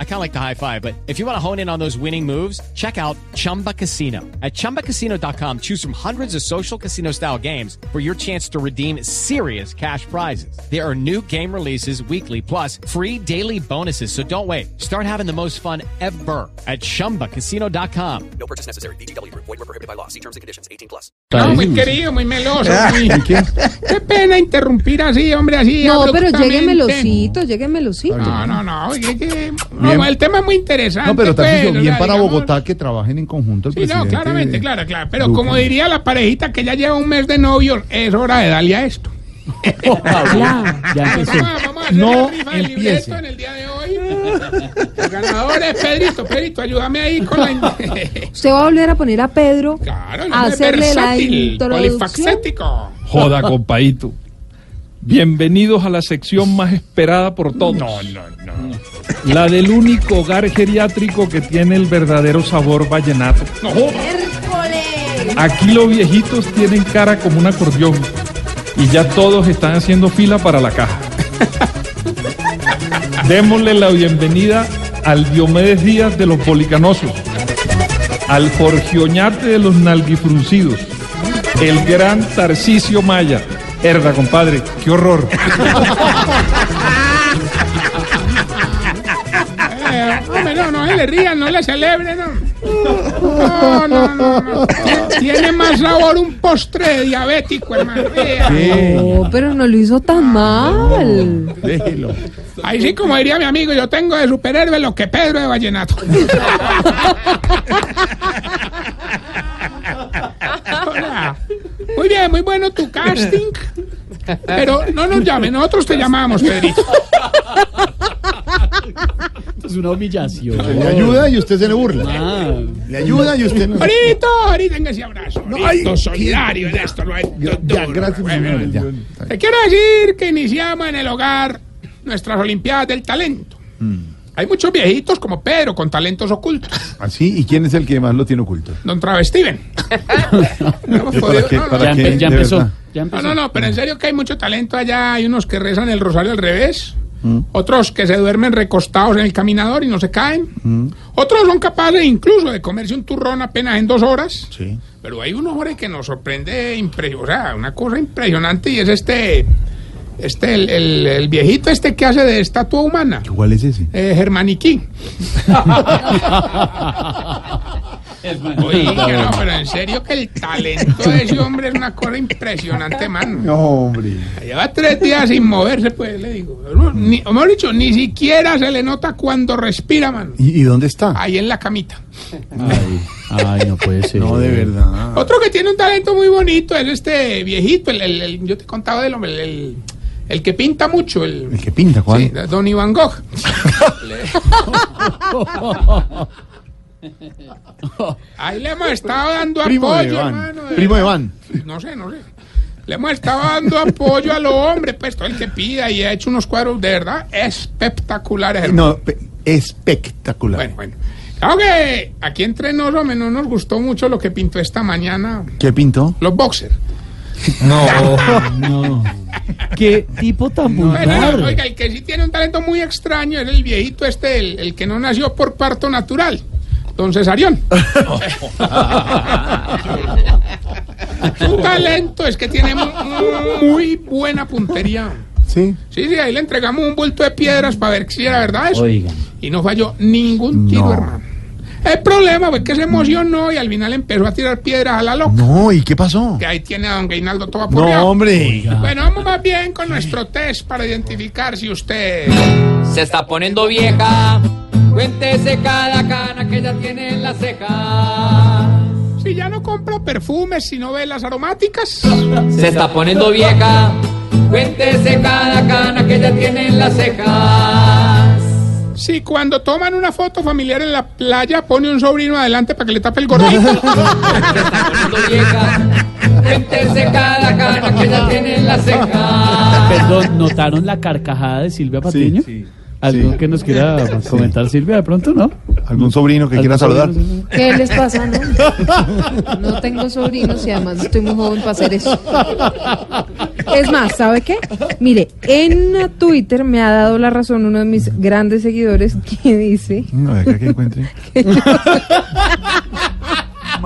I kind of like the high five, but if you want to hone in on those winning moves, check out Chumba Casino. At chumbacasino.com, choose from hundreds of social casino style games for your chance to redeem serious cash prizes. There are new game releases weekly, plus free daily bonuses. So don't wait. Start having the most fun ever at chumbacasino.com. No purchase necessary. BGW. Void were prohibited by law. See terms and conditions. 18 plus. No, ah, muy querido, muy meloso. muy- Qué pena interrumpir así, hombre, así. No, pero abruptamente. llegue melosito, llegue melosito. No, no, no. es no, el tema es muy interesante. No, pero Tarcisio, pues, bien o sea, para digamos- Bogotá que trabajen en conjunto el Sí, no, claramente, claro, claro. Pero Duque. como diría la parejita que ya lleva un mes de novio, es hora de darle a esto. Ya empezó. Vamos, vamos a hacer No la rifa empiece. libreto en el día de hoy. El ganador es Pedrito. Pedrito, ayúdame ahí con la... Usted va a volver a poner a Pedro Claro, a hacerle la versátil, introducción. polifacético. Joda, compadito. Bienvenidos a la sección más esperada por todos. No, no, no. La del único hogar geriátrico que tiene el verdadero sabor vallenato. No, Aquí los viejitos tienen cara como un acordeón y ya todos están haciendo fila para la caja. Démosle la bienvenida al Diomedes Díaz de los Policanosos, al Jorgioñate de los Nalguifruncidos, el gran Tarcisio Maya. Herda, compadre, qué horror. Eh, hombre, no, no se le rían, no le celebren, no. No, no, no, no. Tiene más sabor un postre diabético, hermano. No, pero no lo hizo tan mal. Déjelo. Ahí sí, como diría mi amigo, yo tengo de superhéroe lo que Pedro de Vallenato. Hola. Muy bien, muy bueno tu casting. Pero no nos llamen, nosotros te llamamos, Pedrito. Es una humillación. Le ayuda y usted se le burla. Ah, Le ayuda y usted no. Ahorita, ahorita en ese abrazo. Ahorita, solidario en esto. Lo Ya, ya, gracias. Te quiero decir que iniciamos en el hogar nuestras Olimpiadas del Talento. Hay muchos viejitos como Pedro con talentos ocultos. ¿Así? ¿Y quién es el que más lo tiene oculto? Don Travestiven. No hemos ¿Para podido- qué? no, no, ¿Para ya, qué? empe- ya De empezó. No, empezó. no, no, pero en serio que hay mucho talento allá. Hay unos que rezan el rosario al revés. Otros que se duermen recostados en el caminador y no se caen. Otros son capaces incluso de comerse un turrón apenas en dos horas. Sí. Pero hay unos hombre que nos sorprende, o sea, una cosa impresionante y es este, este, el, el- el viejito este que hace de estatua humana, ¿Cuál es ese? eh, Germaniquí. Oiga, no, pero en serio que el talento de ese hombre es una cosa impresionante, mano. No, hombre. Lleva tres días sin moverse, pues, le digo. Ni, o mejor dicho, ni siquiera se le nota cuando respira, mano. ¿Y, y dónde está? Ahí en la camita. Ay, ay, no puede ser. No, de verdad. Otro que tiene un talento muy bonito es este viejito, el, el- el- yo te contaba del hombre, el, el- que pinta mucho, el, ¿El que pinta, Juan? sí, Don Iván Gogh. Ahí le hemos estado dando Primo de apoyo, hermano. de Primo de verdad. No sé, no sé. Le hemos estado dando apoyo a los hombres, pues todo el que pida y ha hecho unos cuadros de verdad espectaculares. hermano. No, pe- espectacular. Bueno, bueno. Claro que aquí entre nosotros no nos gustó mucho lo que pintó esta mañana ¿Qué pintó? los boxers. No. Qué tipo tan Bueno, vulgar. oiga, el que sí tiene un talento muy extraño es el viejito este, el, el que no nació por parto natural, don Cesarión. Su talento es que tiene mu- muy buena puntería. Sí. Sí, sí, ahí le entregamos un bulto de piedras para ver si era verdad eso. Oigan. Y no falló ningún tiro, No. hermano. El problema fue que se emocionó y al final empezó a tirar piedras a la loca. No, ¿y qué pasó? Que ahí tiene a don Gainaldo todo No, apurreado. hombre. Bueno, vamos más bien con nuestro test para identificar si usted... Se está poniendo vieja. Cuéntese cada cana que ya tiene en la ceja. Si ya no compra perfumes, sino velas aromáticas. Se está poniendo vieja. Cuéntese cada cana que ya tiene en las cejas. Si cuando toman una foto familiar en la playa pone un sobrino adelante para que le tape el gordito. Cuéntese cada cana que ya tiene en la ceja. Perdón, ¿notaron la carcajada de Silvia Patiño? ¿Algo Sí. que nos quiera comentar Silvia de pronto, no? ¿Algún sobrino que ¿Algún quiera saludar? sobrino? ¿Qué les pasa, no? No tengo sobrinos y además estoy muy joven para hacer eso. Es más, ¿sabe qué? Mire, en Twitter me ha dado la razón uno de mis grandes seguidores que dice No, de acá que encuentre.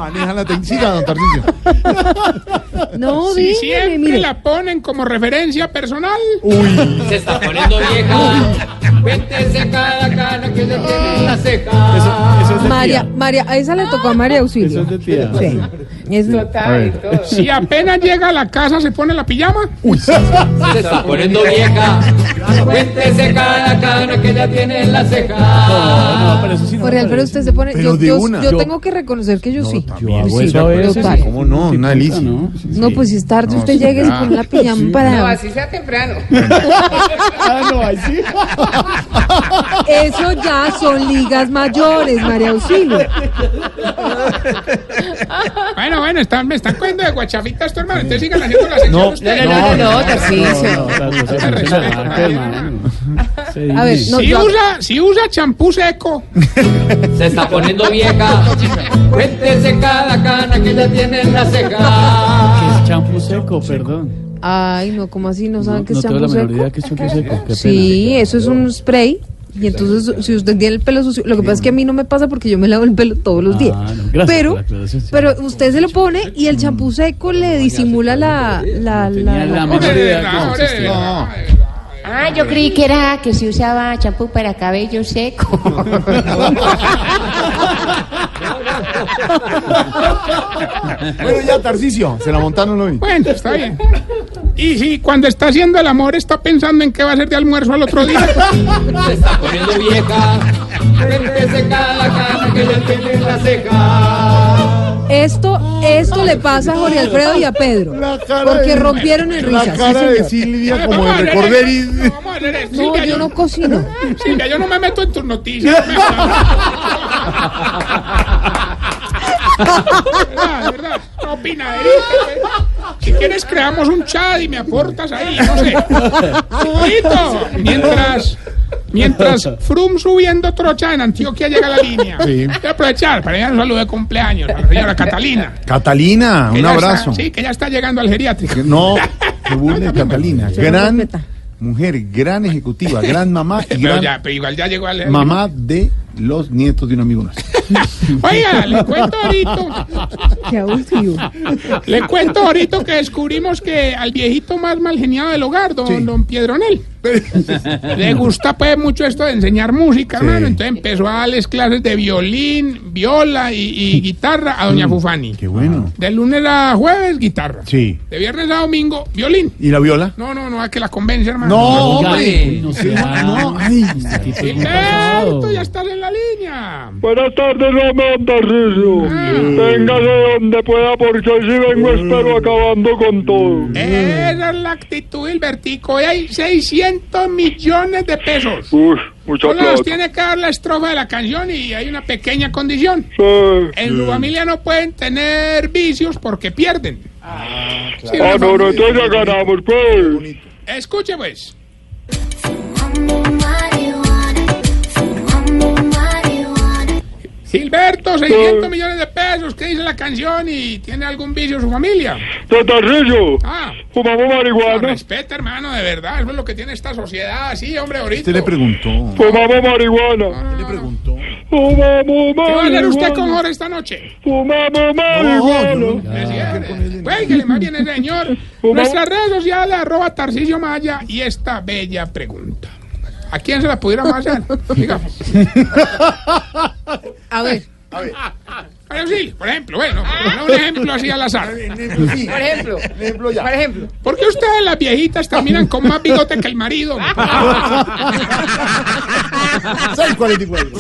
Maneja la técnica, don Tarcisio. No, Si siempre mire. la ponen como referencia personal. Se está poniendo vieja. Cuéntese cada cana que le tiene en la ceja. Eso es de María, tía. María, a esa le tocó a María Auxilio. Eso es de tía. Sí. Es- Si apenas llega a la casa se pone la pijama. Se está poniendo vieja. Cuéntese cada cana que ya tiene en la ceja. No, no, pero eso sí no me Alfredo, parece. usted se pone. Pero Yo, de yo- una. yo Yo- tengo que reconocer que yo sí. Yo hago Sí, eso a veces. total. ¿Cómo no? Una delicia. ¿no? Sí, No, pues si es tarde, No, usted sí, llega y se pone la pijama para. así sea temprano. Ah, no, ahí sí. Eso ya son ligas mayores, María Auxilio. Bueno, bueno, están, me están cogiendo de guachafitas, tu hermano. Entonces sigan haciendo la sección No, ustedes. no, no, no. No, no, no, no, no, respeto, no, no, hermano. Se A ver, no, Si yo- usa, si usa champú seco, Se está poniendo vieja. Cuéntese cada cana que ya tiene en la ¿Qué ceja. es champú seco? Perdón. Ay, no, ¿cómo así? ¿No saben No, qué es no tengo la champú menor seco? idea que es champú seco. Qué pena. Sí, eso es un spray. Y entonces, si usted tiene el pelo sucio, lo que pasa es que a mí no me pasa porque yo me lavo el pelo todos los Ah, días. no, gracias pero, sí. pero usted se lo pone y el champú seco le disimula la, la, la, la la-. Ah, yo creí que era que se usaba champú para cabello seco. Bueno, ya, Tarcisio, se la montaron hoy. Bueno, está bien. Y si cuando está haciendo el amor está pensando en qué va a hacer de almuerzo al otro día. Se está poniendo vieja. Cuéntese cada cana que ya tiene en la ceja. Esto, esto le pasa a Jorge Alfredo y a Pedro. La cara Porque rompieron en La risas. cara sí, de. Silvia como de. No, yo no cocino. Silvia, yo no me meto en tus noticias. verdad, de verdad. No opinaderita, pues. Si quieres creamos un chat y me aportas ahí, no sé. Mientras, mientras Frum subiendo trocha en Antioquia llega a la línea. Sí. Voy a aprovechar para a un saludo de cumpleaños a la señora Catalina. Catalina, que un está- abrazo. sí, que ya está llegando al geriátrico. No, se burle de Catalina. Gran mujer, gran ejecutiva, gran mamá y Pero, gran ya, pero igual ya llegó al mamá de los nietos de un amigo nuestro. Oiga, le cuento ahorita. Qué abusivo. Le cuento ahorita que descubrimos que al viejito más mal geniado del hogar, don, Sí. don Piedronel, le gusta pues mucho esto de enseñar música, Sí. hermano. Entonces empezó a darles clases de violín, viola y, y guitarra a doña Fufani. Mm. Qué bueno. De lunes a jueves, guitarra. Sí. De viernes a domingo, violín. ¿Y la viola? No, no, no, a que la convence, hermano. No, hombre. no sé. No, ay, ya estás en la línea. Buenas tardes, Ramón Tarcisio. Téngase donde pueda porque hoy sí vengo espero acabando con todo. Esa es la actitud, Gilbertico. Hoy hay 600 millones de pesos. Uy, mucha Solo nos plata. tiene que dar la estrofa de la canción y hay una pequeña condición. Sí. En su familia no pueden tener vicios porque pierden. Sí, Ah, una no, no, entonces ya ganamos, pues. Escuche pues. Gilberto, 600 millones de pesos. ¿Qué dice la canción? ¿Y tiene algún vicio su familia? Tarcisio, Ah, fumamos no, marihuana. respeta, hermano, de verdad. Eso es lo que tiene esta sociedad. Sí, hombre, ahorita. Usted le preguntó. Fumamos marihuana. Le preguntó. Fumamos ¿Qué va a hacer usted con marihuana. Jorge esta noche? Fumamos marihuana. Cuélguele más bien, señor. Nuestras redes sociales, arroba Tarcisio Maya y esta bella pregunta. ¿A quién se la pudiéramos hacer? Digamos. A ver. María Auxilio, por ejemplo, bueno, un ejemplo así al azar. Por ejemplo. Ejemplo ya. Por ejemplo. ¿Por qué ustedes las viejitas terminan con más bigote que el marido? 644.